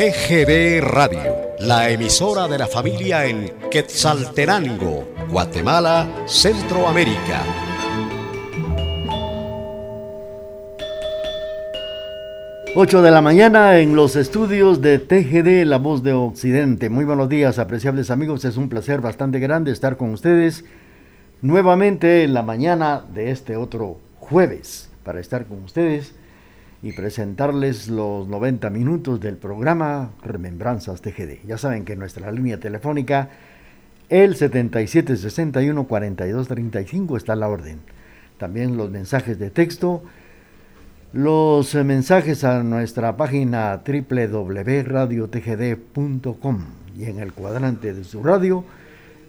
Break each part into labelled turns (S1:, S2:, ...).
S1: TGD Radio, la emisora de la familia en Quetzaltenango, Guatemala, Centroamérica.
S2: Ocho de la mañana en los estudios de TGD La Voz de Occidente. Muy buenos días, apreciables amigos. Es un placer bastante grande estar con ustedes nuevamente en la mañana de este otro jueves para estar con ustedes y presentarles los 90 minutos del programa Remembranzas TGD. Ya saben que nuestra línea telefónica, el 7761-4235, está a la orden. También los mensajes de texto, los mensajes a nuestra página www.radiotgd.com y en el cuadrante de su radio,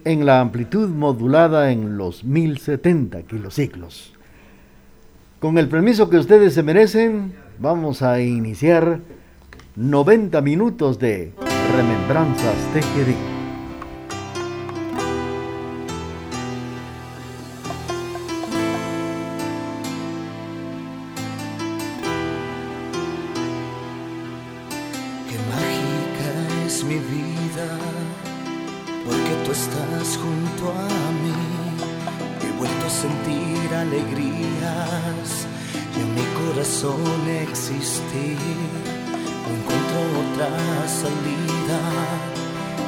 S2: en la amplitud modulada en los 1070 kilociclos. Con el permiso que ustedes se merecen, vamos a iniciar 90 minutos de Remembranzas TGD.
S3: Qué mágica es mi vida, porque tú estás junto a mí. He vuelto a sentir alegrías corazón existir. No encuentro otra salida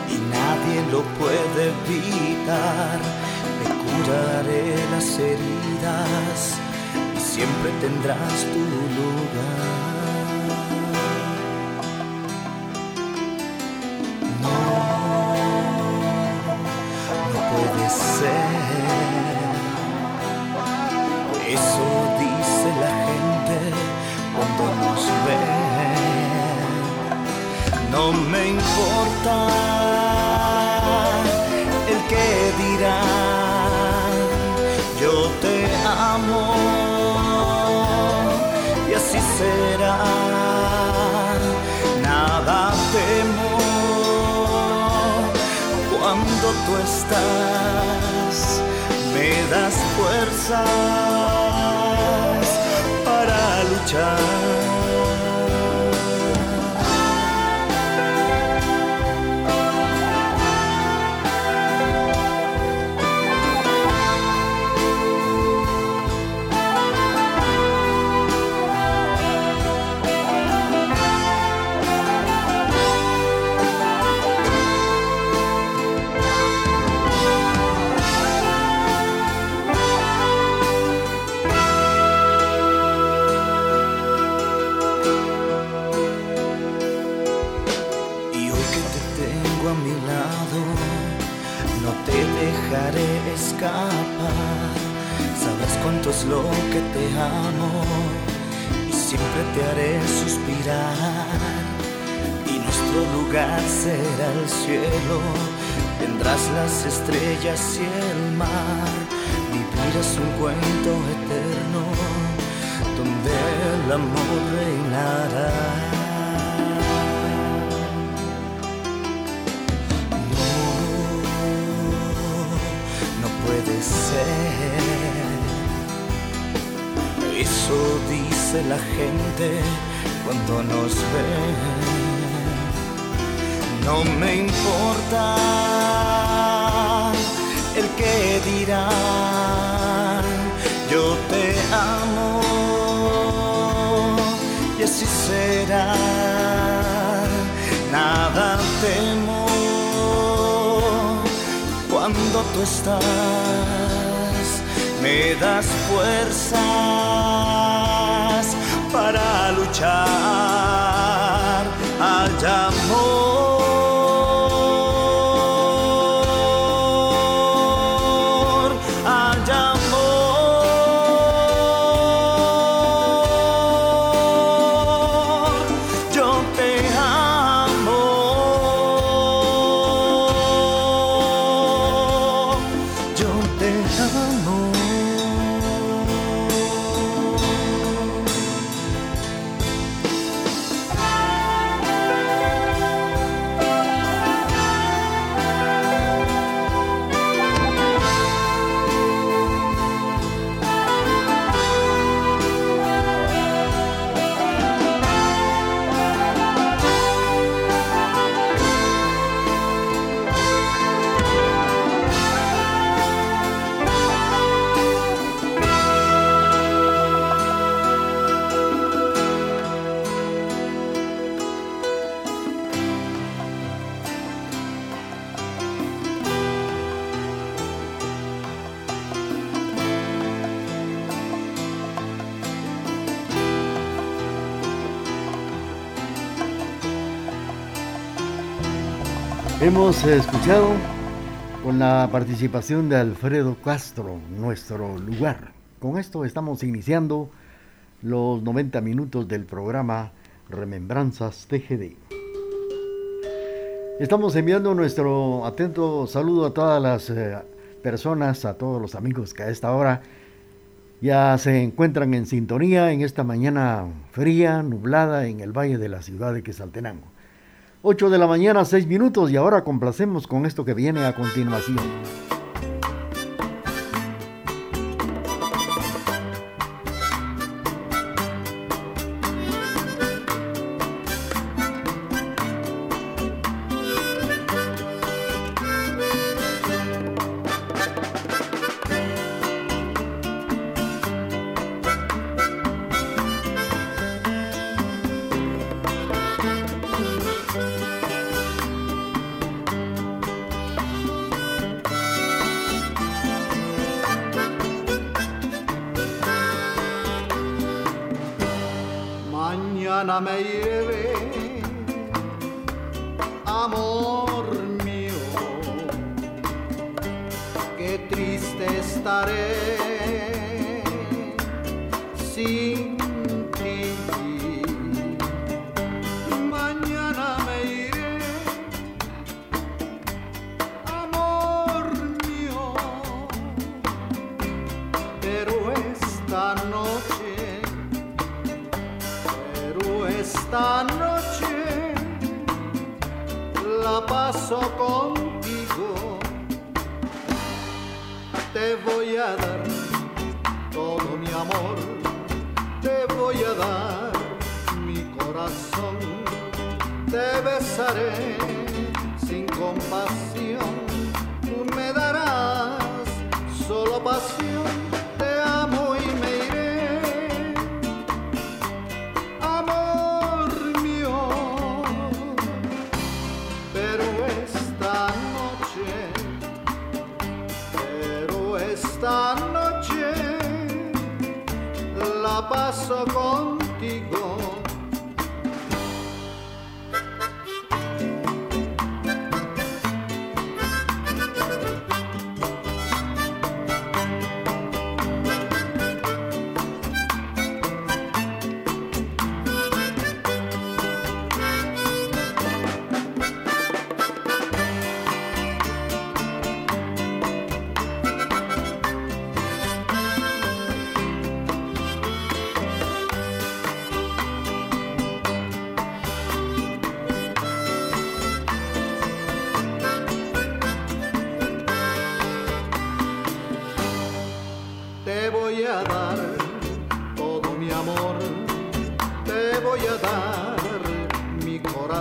S3: y nadie lo puede evitar. Me curaré las heridas y siempre tendrás tu lugar. Nos ve. No me importa el que dirán, yo te amo y así será. Nada temo cuando tú estás, me das fuerzas para cuando nos ve. No me importa el que dirán, yo te amo y así será. Nada temo cuando tú estás, me das fuerzas para
S2: Hemos escuchado con la participación de Alfredo Castro, nuestro lugar. Con esto estamos iniciando los 90 minutos del programa Remembranzas TGD. Estamos enviando nuestro atento saludo a todas las eh, personas, a todos los amigos que a esta hora ya se encuentran en sintonía en esta mañana fría, nublada en el valle de la ciudad de Quesaltenango. 8 de la mañana, 6 minutos y ahora complacemos con esto que viene a continuación.
S4: Me te besaré sin compasión,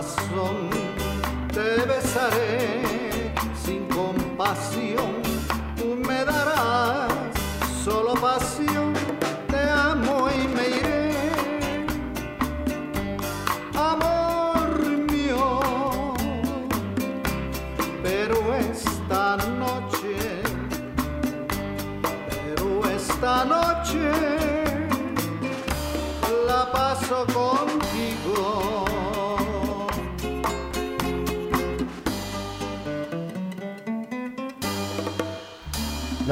S4: corazón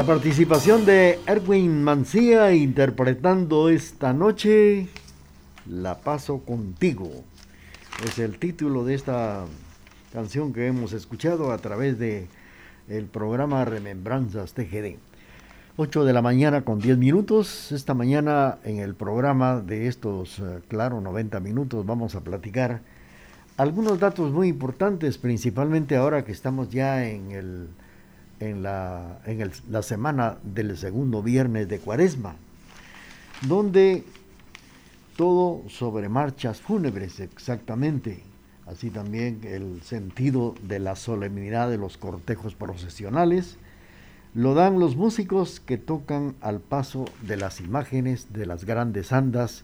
S4: La participación de Erwin Mancía interpretando esta noche La paso contigo. Es el título de esta canción que hemos escuchado a través de el programa Remembranzas TGD. 8 de la mañana con 10 minutos. Esta mañana en el programa de estos, eh, claro, 90 minutos vamos a platicar algunos datos muy importantes, principalmente ahora que estamos ya en el en la, en la semana del segundo viernes de Cuaresma, donde todo sobre marchas fúnebres exactamente, así también el sentido de la solemnidad de los cortejos procesionales, lo dan los músicos que tocan al paso de las imágenes de las grandes andas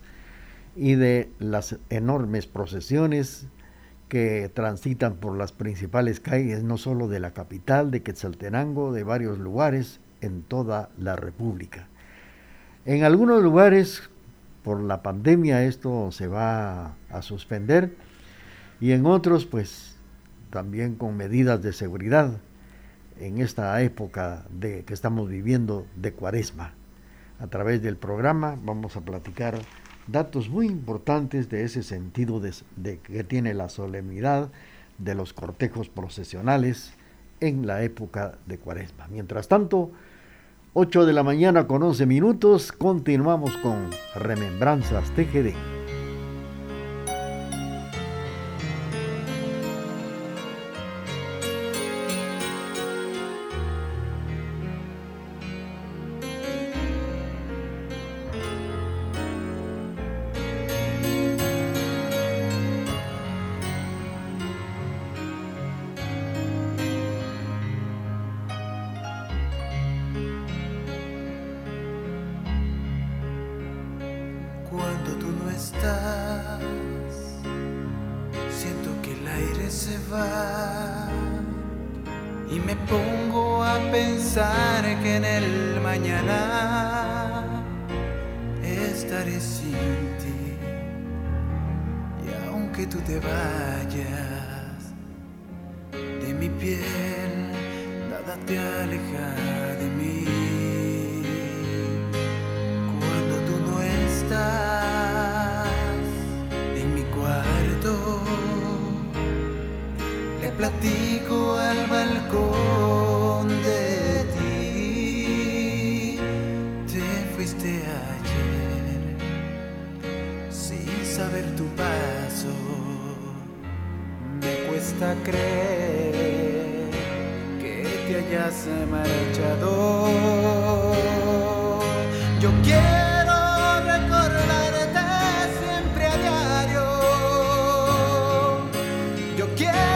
S4: y de las enormes procesiones que transitan por las principales calles, no solo de la capital, de Quetzaltenango, de varios lugares en toda la República. En algunos lugares, por la pandemia, esto se va a suspender y en otros, pues,
S2: también con medidas de seguridad en esta época de, que estamos viviendo de cuaresma. A través del programa vamos a platicar datos muy importantes de ese sentido de, que tiene la solemnidad de los cortejos procesionales en la época de cuaresma. Mientras tanto, 8 de la mañana con 11 minutos, continuamos con Remembranzas TGD. pongo
S5: a pensar que en el mañana estaré sin ti. Y aunque tú te vayas de mi piel, nada te alejará. se me ha echado. Yo quiero recordarte siempre a diario. Yo quiero.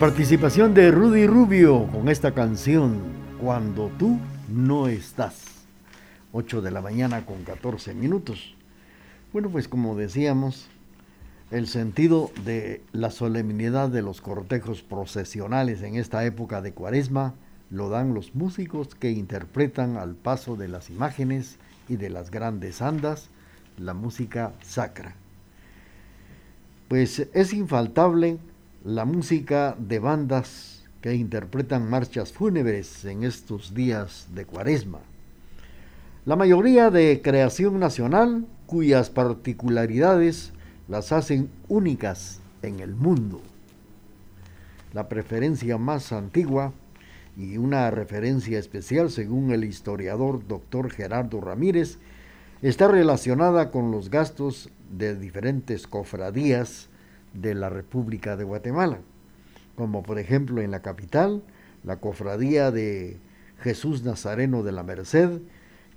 S2: Participación de Rudy Rubio con esta canción, Cuando tú no estás. 8 de la mañana con 14 minutos. Bueno, pues como decíamos, el sentido de la solemnidad de los cortejos procesionales en esta época de cuaresma lo dan los músicos que interpretan al paso de las imágenes y de las grandes andas la música sacra. Pues es infaltable la música de bandas que interpretan marchas fúnebres en estos días de cuaresma. La mayoría de creación nacional cuyas particularidades las hacen únicas en el mundo. La preferencia más antigua y una referencia especial según el historiador doctor Gerardo Ramírez está relacionada con los gastos de diferentes cofradías de la República de Guatemala, como por ejemplo en la capital, la cofradía de Jesús Nazareno de la Merced,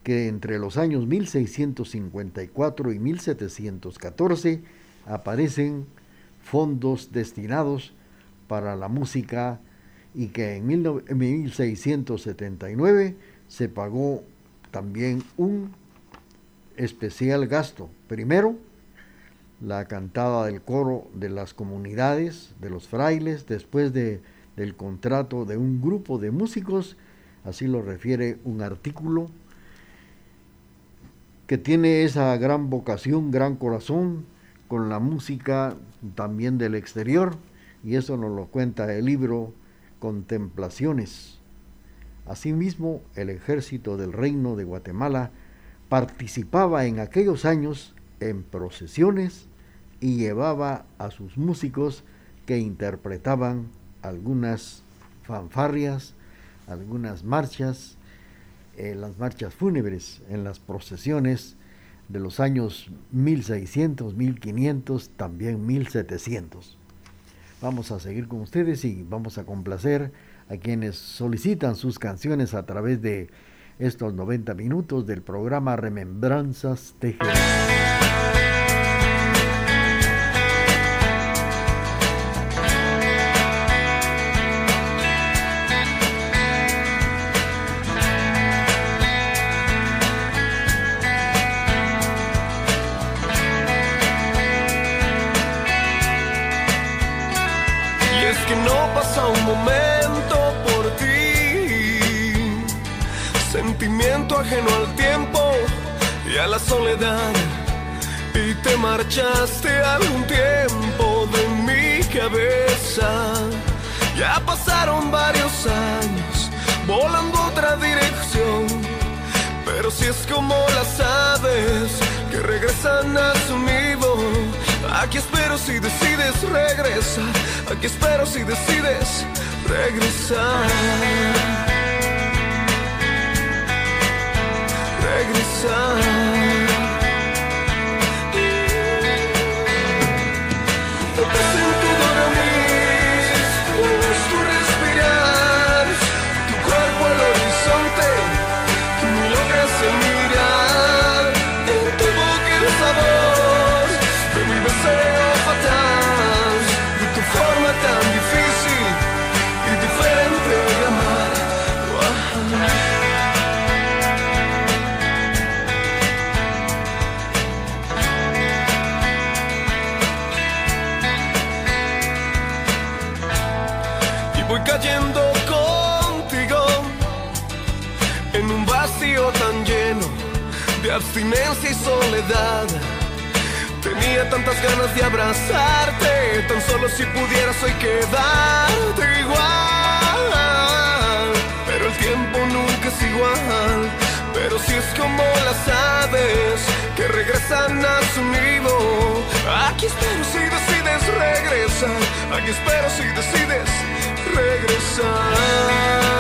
S2: que entre los años 1654 y 1714 aparecen fondos destinados para la música y que en 1679 se pagó también un especial gasto. Primero, la cantada del coro de las comunidades, de los frailes, después de, del contrato de un grupo de músicos, así lo refiere un artículo, que tiene esa gran vocación, gran corazón, con la música también del exterior, y eso nos lo cuenta el libro Contemplaciones. Asimismo, el ejército del Reino de Guatemala participaba en aquellos años en procesiones y llevaba a sus músicos que interpretaban algunas fanfarrias, algunas marchas, eh, las marchas fúnebres en las procesiones de los años 1600, 1500, también 1700. Vamos a seguir con ustedes y vamos a complacer a quienes solicitan sus canciones a través de estos 90 minutos del programa Remembranzas TGD.
S6: ajeno al tiempo y a la soledad. Y te marchaste algún tiempo de mi cabeza. Ya pasaron varios años volando otra dirección. Pero si es como las aves que regresan a su nido, aquí espero si decides regresar. Aquí espero si decides regresar. darkness sun regresar. abstinencia y soledad. Tenía tantas ganas de abrazarte, tan solo si pudieras hoy quedarte igual. Pero el tiempo nunca es igual, pero si es como las aves que regresan a su nido. Aquí espero si decides regresar, aquí espero si decides regresar.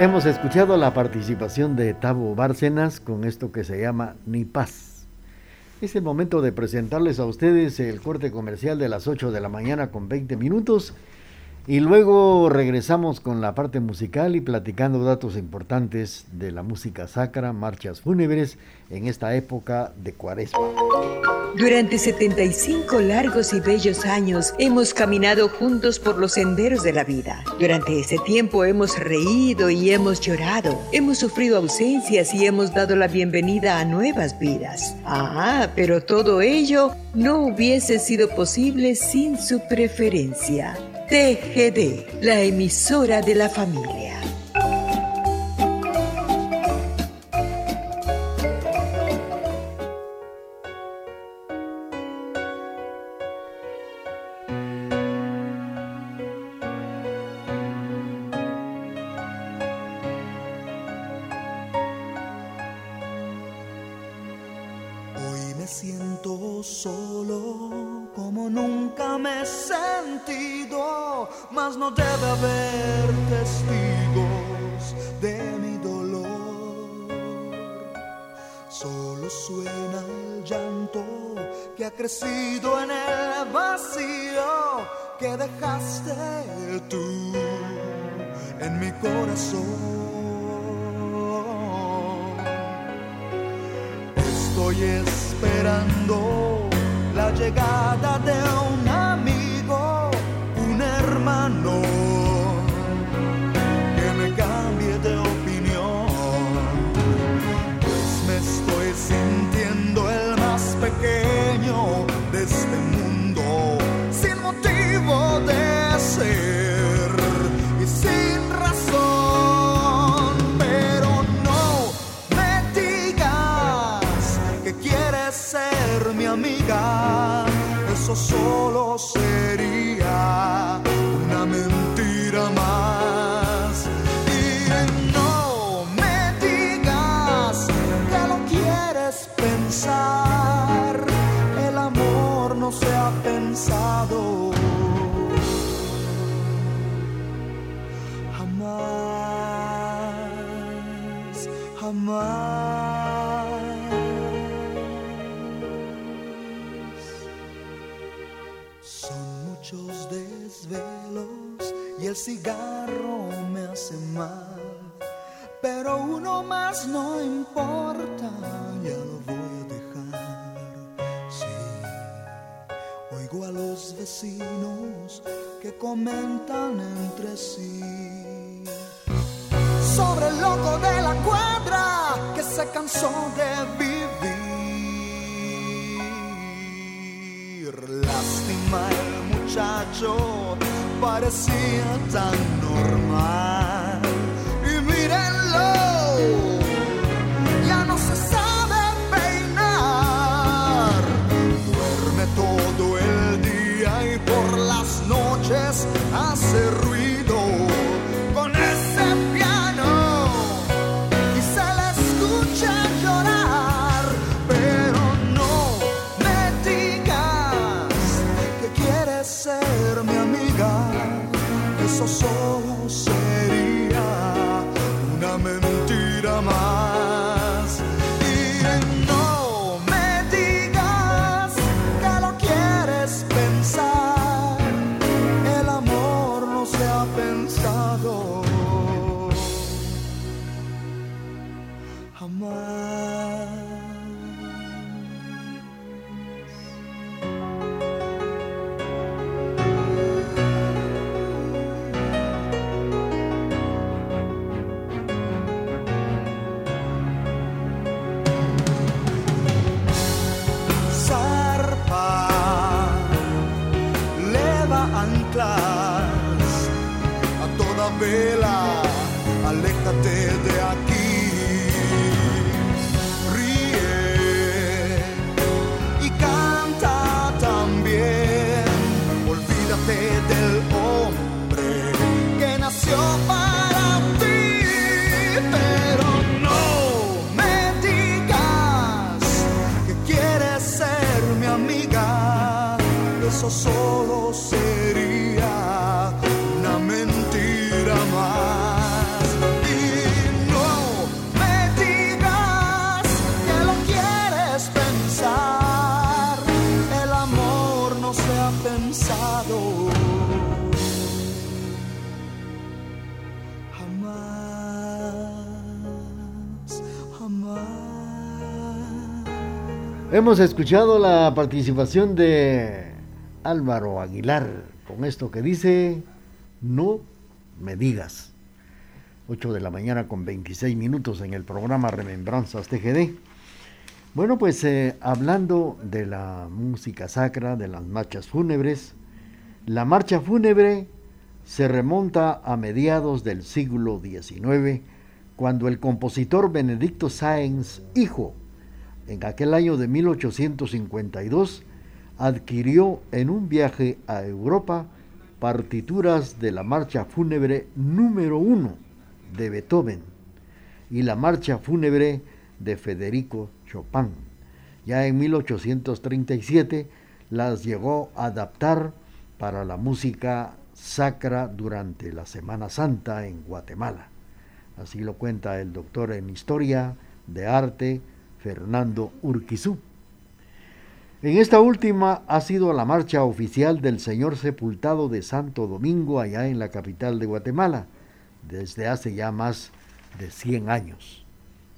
S2: Hemos escuchado la participación de Tavo Bárcenas con esto que se llama Ni Paz. Es el momento de presentarles a ustedes el corte comercial de las 8 de la mañana con 20 minutos y luego regresamos con la parte musical y platicando datos importantes de la música sacra, marchas fúnebres en esta época de cuaresma.
S7: Durante 75 largos y bellos años hemos caminado juntos por los senderos de la vida. Durante ese tiempo hemos reído y hemos llorado, hemos sufrido ausencias y hemos dado la bienvenida a nuevas vidas. Ah, pero todo ello no hubiese sido posible sin su preferencia. TGD, la emisora de la familia.
S8: La llegada solo sería una mentira más. Y no me digas que lo quieres pensar, el amor no se ha pensado. Jamás, jamás. El cigarro me hace mal. Pero uno más no importa, ya lo voy a dejar. Sí, oigo a los vecinos que comentan entre sí sobre el loco de la cuadra que se cansó de vivir. Lástima el muchacho, parecia tão normal.
S2: Hemos escuchado la participación de Álvaro Aguilar con esto que dice, no me digas. 8 de la mañana con 26 minutos en el programa Remembranzas TGD. Bueno, pues eh, hablando de la música sacra, de las marchas fúnebres, la marcha fúnebre se remonta a mediados del siglo XIX, cuando el compositor Benedicto Sáenz, hijo, en aquel año de 1852, adquirió en un viaje a Europa partituras de la marcha fúnebre número uno de Beethoven y la marcha fúnebre de Federico Chopin. Ya en 1837 las llegó a adaptar para la música sacra durante la Semana Santa en Guatemala. Así lo cuenta el doctor en Historia de Arte Fernando Urquizú. En esta última ha sido la marcha oficial del Señor Sepultado de Santo Domingo allá en la capital de Guatemala, desde hace ya más de 100 años.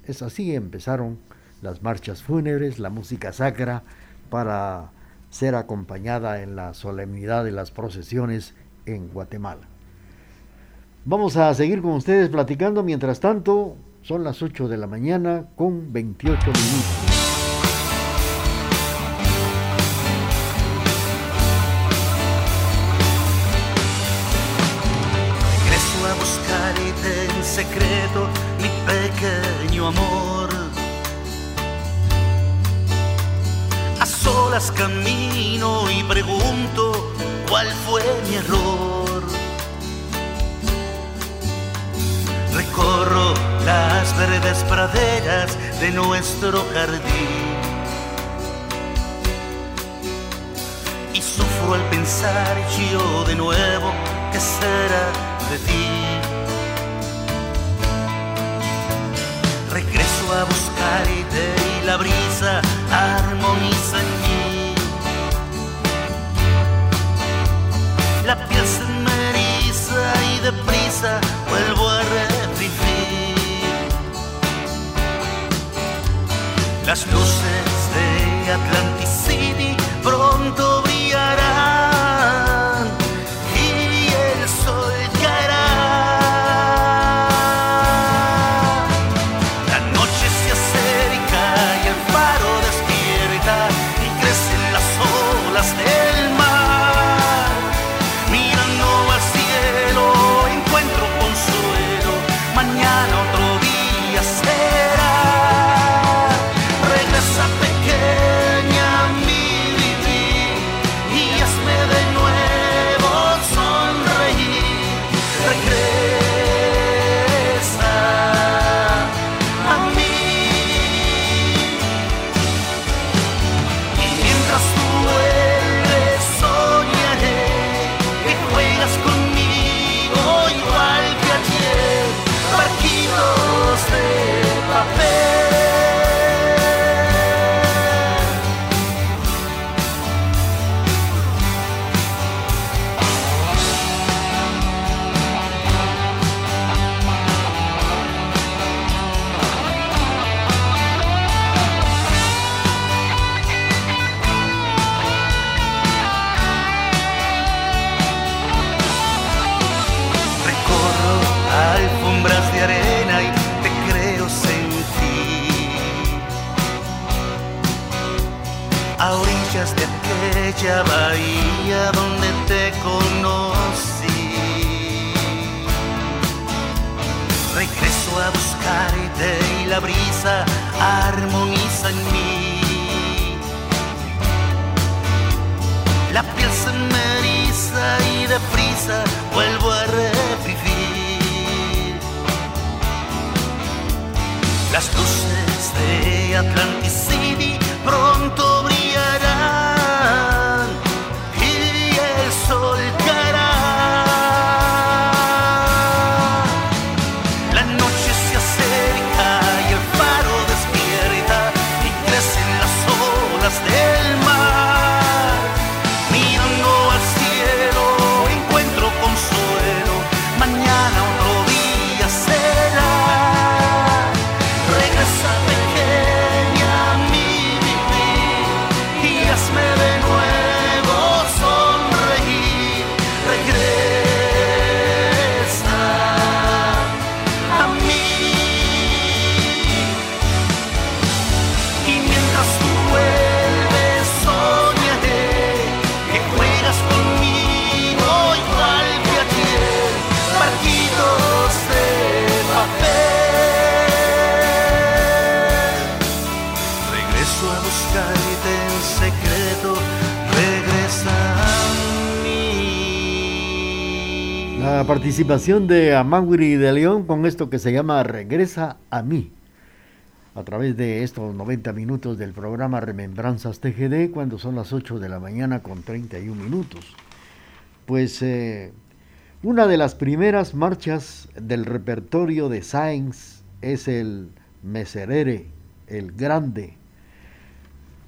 S2: Es así empezaron las marchas fúnebres, la música sacra, para ser acompañada en la solemnidad de las procesiones en Guatemala. Vamos a seguir con ustedes platicando, mientras tanto son las 8 de la mañana con 28 minutos.
S3: Bahía donde te conocí. Regreso a buscarte y la brisa armoniza en mí. La piel se me eriza y deprisa vuelvo a revivir. Las luces de Atlantic City pronto
S2: participación de Amaury de León con esto que se llama Regresa a mí. a través de estos 90 minutos del programa Remembranzas TGD cuando son las 8 de la mañana con 31 minutos. Pues eh, una de las primeras marchas del repertorio de Sainz es el Meserere, el Grande.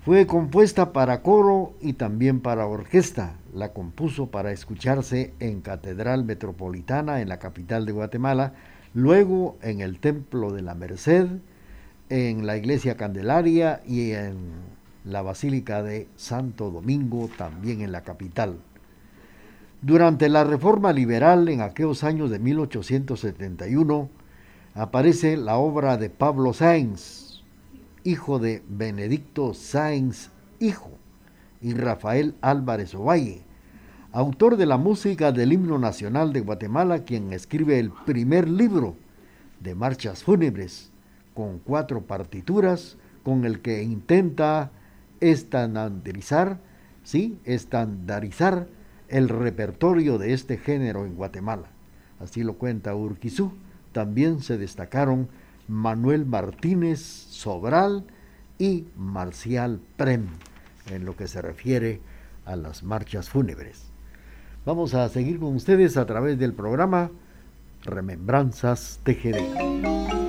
S2: Fue compuesta para coro y también para orquesta. La compuso para escucharse en Catedral Metropolitana en la capital de Guatemala, luego en el Templo de la Merced, en la Iglesia Candelaria y en la Basílica de Santo Domingo, también en la capital. Durante la Reforma Liberal en aquellos años de 1871, aparece la obra de Pablo Sáenz, hijo de Benedicto Sáenz, hijo, y Rafael Álvarez Ovalle, autor de la música del himno nacional de Guatemala, quien escribe el primer libro de marchas fúnebres con cuatro partituras con el que intenta estandarizar, ¿sí? estandarizar el repertorio de este género en Guatemala. Así lo cuenta Urquizú. También se destacaron Manuel Martínez Sobral y Marcial Prem en lo que se refiere a las marchas fúnebres. Vamos a seguir con ustedes a través del programa Remembranzas TGD.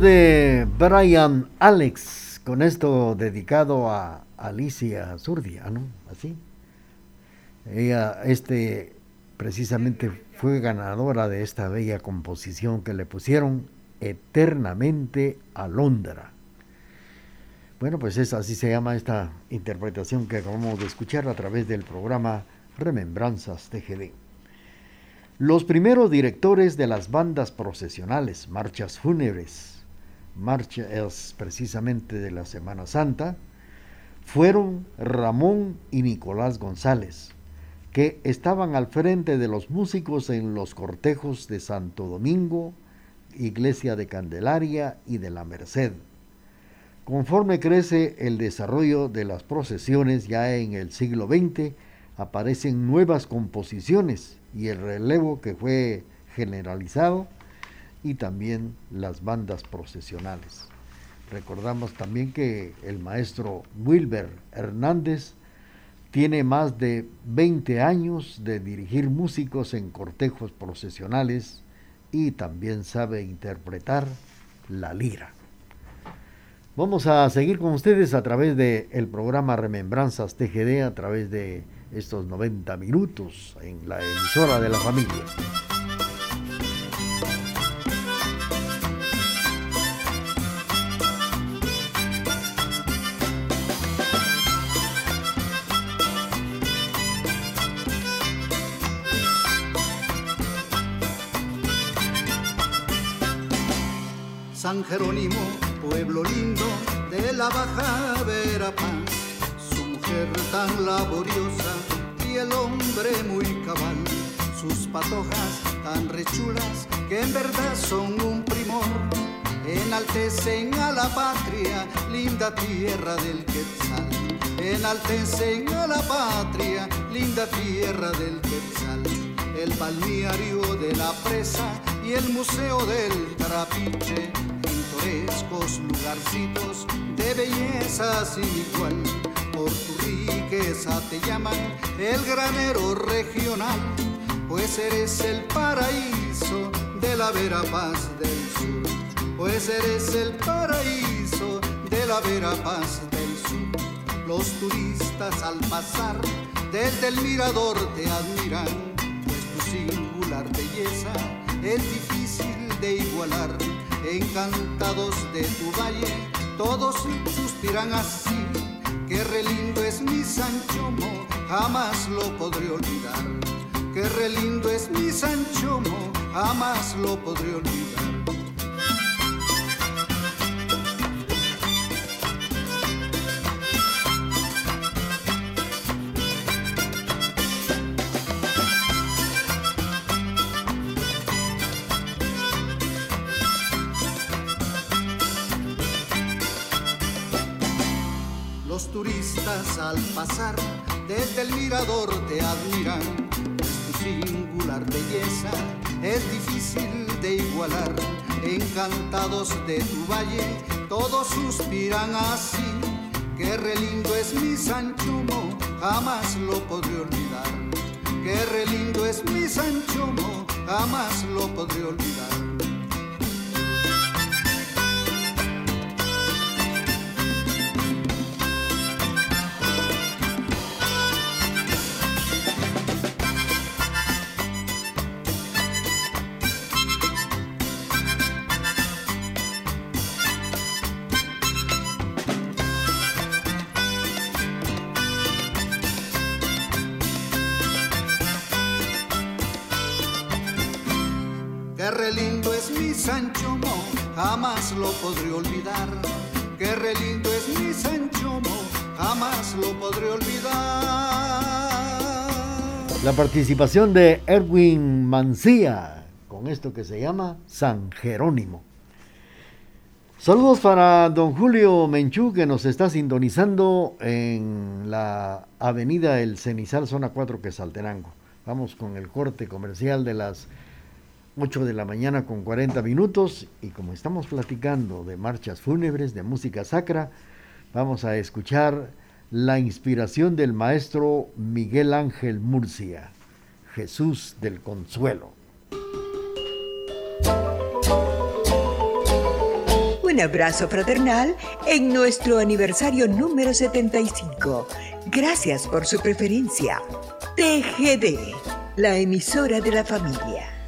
S2: De Brian Alex, con esto dedicado a Alicia Zurdia, ¿no? Así. Ella, este, precisamente fue ganadora de esta bella composición que le pusieron eternamente a Londra. Bueno, pues es así se llama esta interpretación que acabamos de escuchar a través del programa Remembranzas TGD. Los primeros directores de las bandas procesionales, marchas fúnebres, marcha es precisamente de la Semana Santa, fueron Ramón y Nicolás González, que estaban al frente de los músicos en los cortejos de Santo Domingo, Iglesia de Candelaria y de la Merced. Conforme crece el desarrollo de las procesiones ya en el siglo XX, aparecen nuevas composiciones y el relevo que fue generalizado y también las bandas procesionales. Recordamos también que el maestro Wilber Hernández tiene más de 20 años de dirigir músicos en cortejos procesionales y también sabe interpretar la lira. Vamos a seguir con ustedes a través del el programa Remembranzas TGD, a través de estos 90 minutos en la emisora de la familia.
S4: San Jerónimo, pueblo lindo de la Baja Verapaz, su mujer tan laboriosa y el hombre muy cabal, sus patojas tan rechulas que en verdad son un primor, enaltecen a la patria, linda tierra del Quetzal, enaltecen a la patria, linda tierra del Quetzal, el balneario de la presa y el museo del Trapiche pintorescos lugarcitos de belleza sin igual. Por tu riqueza te llaman el granero regional, pues eres el paraíso de la Verapaz del sur. Pues eres el paraíso de la Verapaz del sur. Los turistas al pasar desde el mirador te admiran, pues tu singular belleza es difícil de igualar encantados de tu valle, todos suspiran así, que re lindo es mi Sanchomo, jamás lo podré olvidar, que re lindo es mi Sanchomo, jamás lo podré olvidar. Al pasar desde el mirador te admiran. tu singular belleza es difícil de igualar. Encantados de tu valle, todos suspiran así. Qué re lindo es mi Sanchomo, jamás lo podré olvidar. Qué re lindo es mi Sanchomo, jamás lo podré olvidar. Sancho Mo, jamás lo podré olvidar. Qué re lindo es mi Sancho Mo, jamás lo podré olvidar.
S2: La participación de Erwin Mancía con esto que se llama San Jerónimo. Saludos para don Julio Menchú que nos está sintonizando en la avenida El Cenizal, zona 4 Quesaltenango. Vamos con el corte comercial de las 8 de la mañana con 40 minutos y como estamos platicando de marchas fúnebres, de música sacra, vamos a escuchar la inspiración del maestro Miguel Ángel Murcia, Jesús del Consuelo.
S7: Un abrazo fraternal en nuestro aniversario número 75. Gracias por su preferencia. TGD, la emisora de la familia.